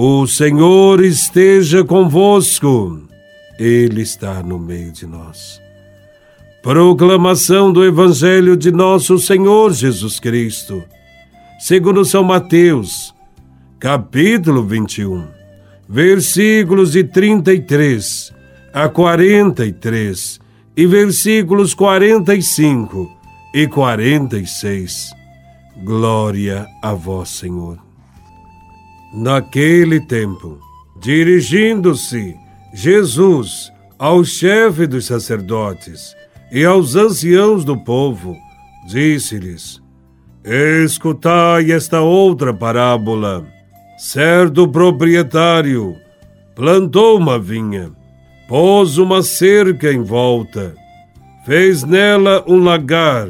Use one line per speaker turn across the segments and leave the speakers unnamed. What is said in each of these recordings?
O Senhor esteja convosco, Ele está no meio de nós. Proclamação do Evangelho de Nosso Senhor Jesus Cristo, segundo São Mateus, capítulo 21, versículos de 33 a 43 e versículos 45 e 46. Glória a vós, Senhor. Naquele tempo, dirigindo-se Jesus ao chefe dos sacerdotes e aos anciãos do povo, disse-lhes: Escutai esta outra parábola. Certo proprietário plantou uma vinha, pôs uma cerca em volta, fez nela um lagar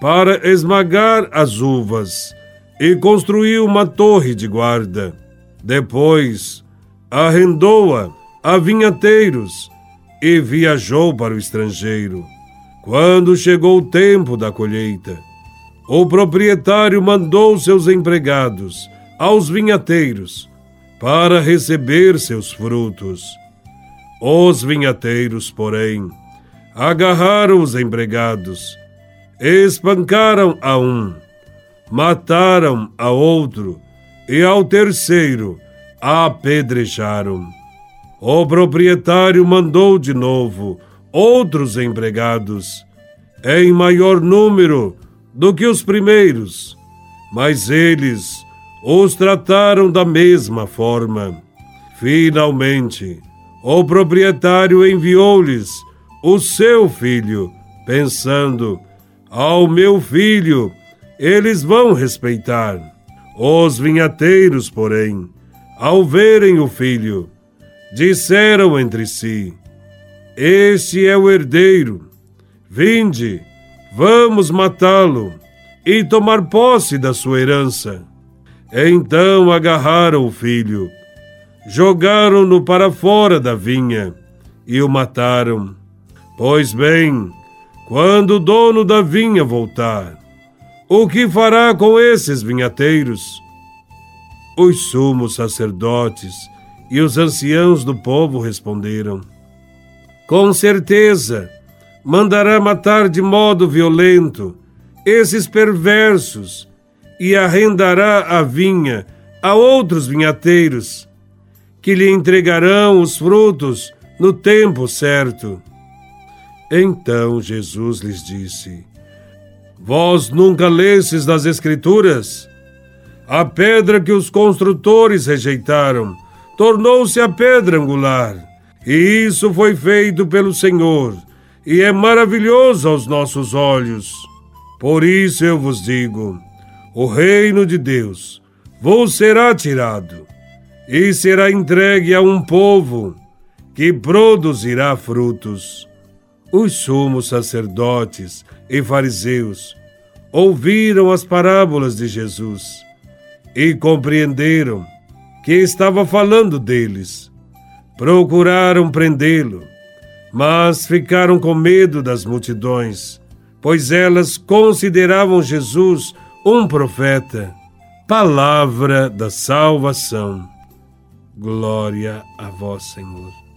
para esmagar as uvas e construiu uma torre de guarda. Depois, arrendou-a a vinhateiros e viajou para o estrangeiro. Quando chegou o tempo da colheita, o proprietário mandou seus empregados aos vinhateiros para receber seus frutos. Os vinhateiros, porém, agarraram os empregados, espancaram a um mataram a outro e ao terceiro apedrejaram. O proprietário mandou de novo outros empregados, em maior número do que os primeiros, mas eles os trataram da mesma forma. Finalmente, o proprietário enviou-lhes o seu filho, pensando: Ao meu filho eles vão respeitar. Os vinhateiros, porém, ao verem o filho, disseram entre si: Este é o herdeiro. Vinde, vamos matá-lo e tomar posse da sua herança. Então agarraram o filho, jogaram-no para fora da vinha e o mataram. Pois bem, quando o dono da vinha voltar, o que fará com esses vinhateiros? Os sumos sacerdotes e os anciãos do povo responderam: Com certeza, mandará matar de modo violento esses perversos e arrendará a vinha a outros vinhateiros, que lhe entregarão os frutos no tempo certo. Então Jesus lhes disse: Vós nunca lestes das Escrituras? A pedra que os construtores rejeitaram tornou-se a pedra angular. E isso foi feito pelo Senhor, e é maravilhoso aos nossos olhos. Por isso eu vos digo: o reino de Deus vos será tirado, e será entregue a um povo que produzirá frutos. Os sumos sacerdotes e fariseus ouviram as parábolas de Jesus e compreenderam que estava falando deles. Procuraram prendê-lo, mas ficaram com medo das multidões, pois elas consideravam Jesus um profeta. Palavra da salvação. Glória a vós, Senhor.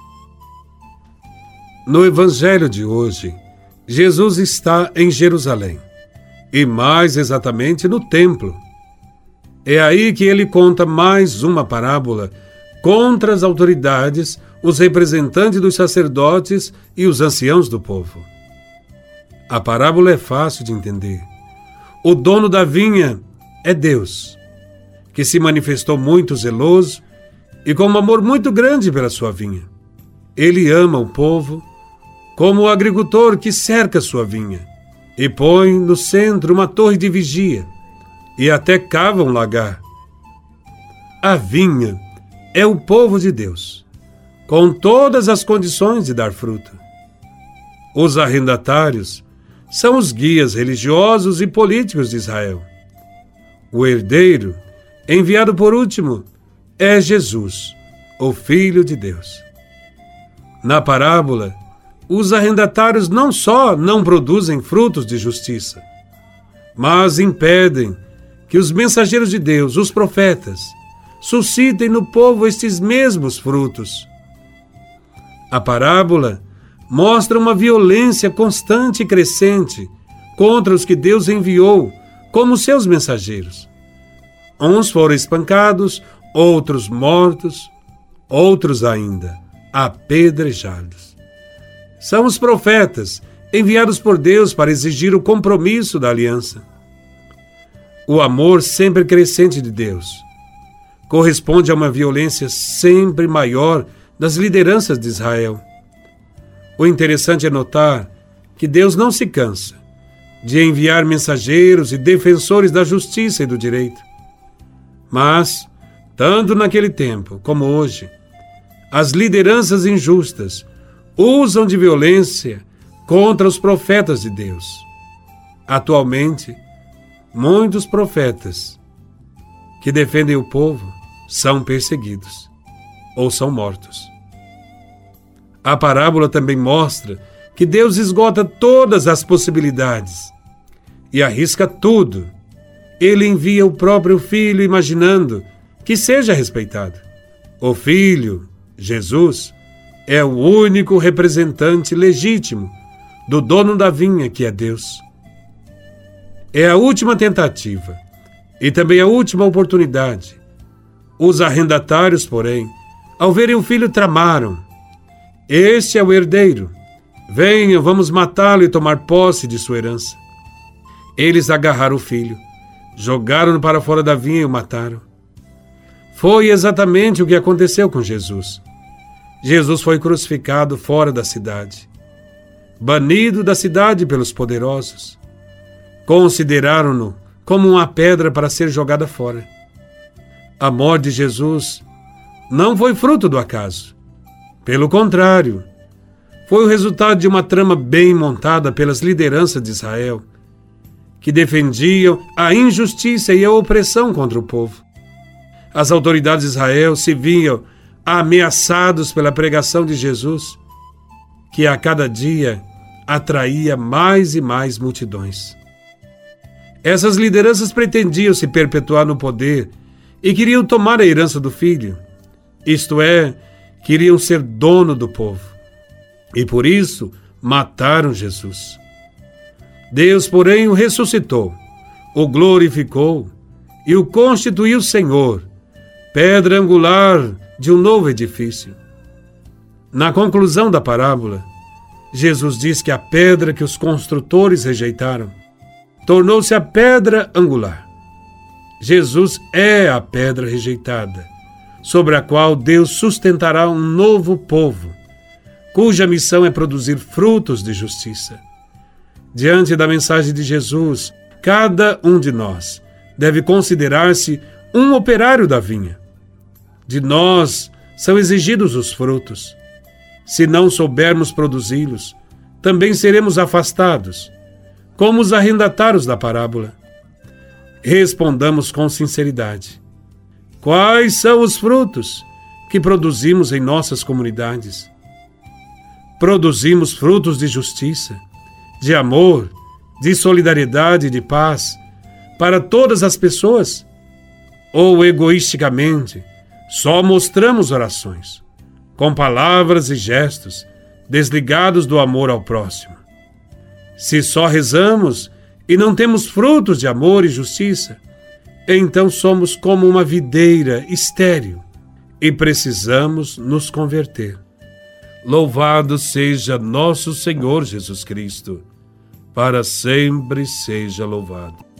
No Evangelho de hoje, Jesus está em Jerusalém, e mais exatamente no templo. É aí que ele conta mais uma parábola contra as autoridades, os representantes dos sacerdotes e os anciãos do povo. A parábola é fácil de entender. O dono da vinha é Deus, que se manifestou muito zeloso e com um amor muito grande pela sua vinha. Ele ama o povo como o agricultor que cerca sua vinha e põe no centro uma torre de vigia e até cava um lagar. A vinha é o povo de Deus, com todas as condições de dar fruto. Os arrendatários são os guias religiosos e políticos de Israel. O herdeiro, enviado por último, é Jesus, o Filho de Deus. Na parábola, os arrendatários não só não produzem frutos de justiça, mas impedem que os mensageiros de Deus, os profetas, suscitem no povo estes mesmos frutos. A parábola mostra uma violência constante e crescente contra os que Deus enviou como seus mensageiros. Uns foram espancados, outros mortos, outros ainda apedrejados. São os profetas enviados por Deus para exigir o compromisso da aliança. O amor sempre crescente de Deus corresponde a uma violência sempre maior das lideranças de Israel. O interessante é notar que Deus não se cansa de enviar mensageiros e defensores da justiça e do direito. Mas, tanto naquele tempo como hoje, as lideranças injustas usam de violência contra os profetas de Deus. Atualmente, muitos profetas que defendem o povo são perseguidos ou são mortos. A parábola também mostra que Deus esgota todas as possibilidades e arrisca tudo. Ele envia o próprio Filho, imaginando que seja respeitado. O Filho, Jesus, é o único representante legítimo do dono da vinha, que é Deus. É a última tentativa e também a última oportunidade. Os arrendatários, porém, ao verem o filho, tramaram. Este é o herdeiro. Venha, vamos matá-lo e tomar posse de sua herança. Eles agarraram o filho, jogaram-no para fora da vinha e o mataram. Foi exatamente o que aconteceu com Jesus. Jesus foi crucificado fora da cidade banido da cidade pelos poderosos. Consideraram-no como uma pedra para ser jogada fora. A morte de Jesus não foi fruto do acaso. Pelo contrário, foi o resultado de uma trama bem montada pelas lideranças de Israel, que defendiam a injustiça e a opressão contra o povo. As autoridades de Israel se viam ameaçados pela pregação de Jesus, que a cada dia atraía mais e mais multidões. Essas lideranças pretendiam se perpetuar no poder e queriam tomar a herança do filho, isto é, queriam ser dono do povo. E por isso mataram Jesus. Deus, porém, o ressuscitou, o glorificou e o constituiu Senhor, pedra angular de um novo edifício. Na conclusão da parábola, Jesus diz que a pedra que os construtores rejeitaram tornou-se a pedra angular. Jesus é a pedra rejeitada, sobre a qual Deus sustentará um novo povo, cuja missão é produzir frutos de justiça. Diante da mensagem de Jesus, cada um de nós deve considerar-se um operário da vinha. De nós são exigidos os frutos. Se não soubermos produzi-los, também seremos afastados, como os arrendatários da parábola. Respondamos com sinceridade: quais são os frutos que produzimos em nossas comunidades? Produzimos frutos de justiça, de amor, de solidariedade e de paz para todas as pessoas? Ou egoisticamente só mostramos orações? com palavras e gestos, desligados do amor ao próximo. Se só rezamos e não temos frutos de amor e justiça, então somos como uma videira estéril e precisamos nos converter. Louvado seja nosso Senhor Jesus Cristo, para sempre seja louvado.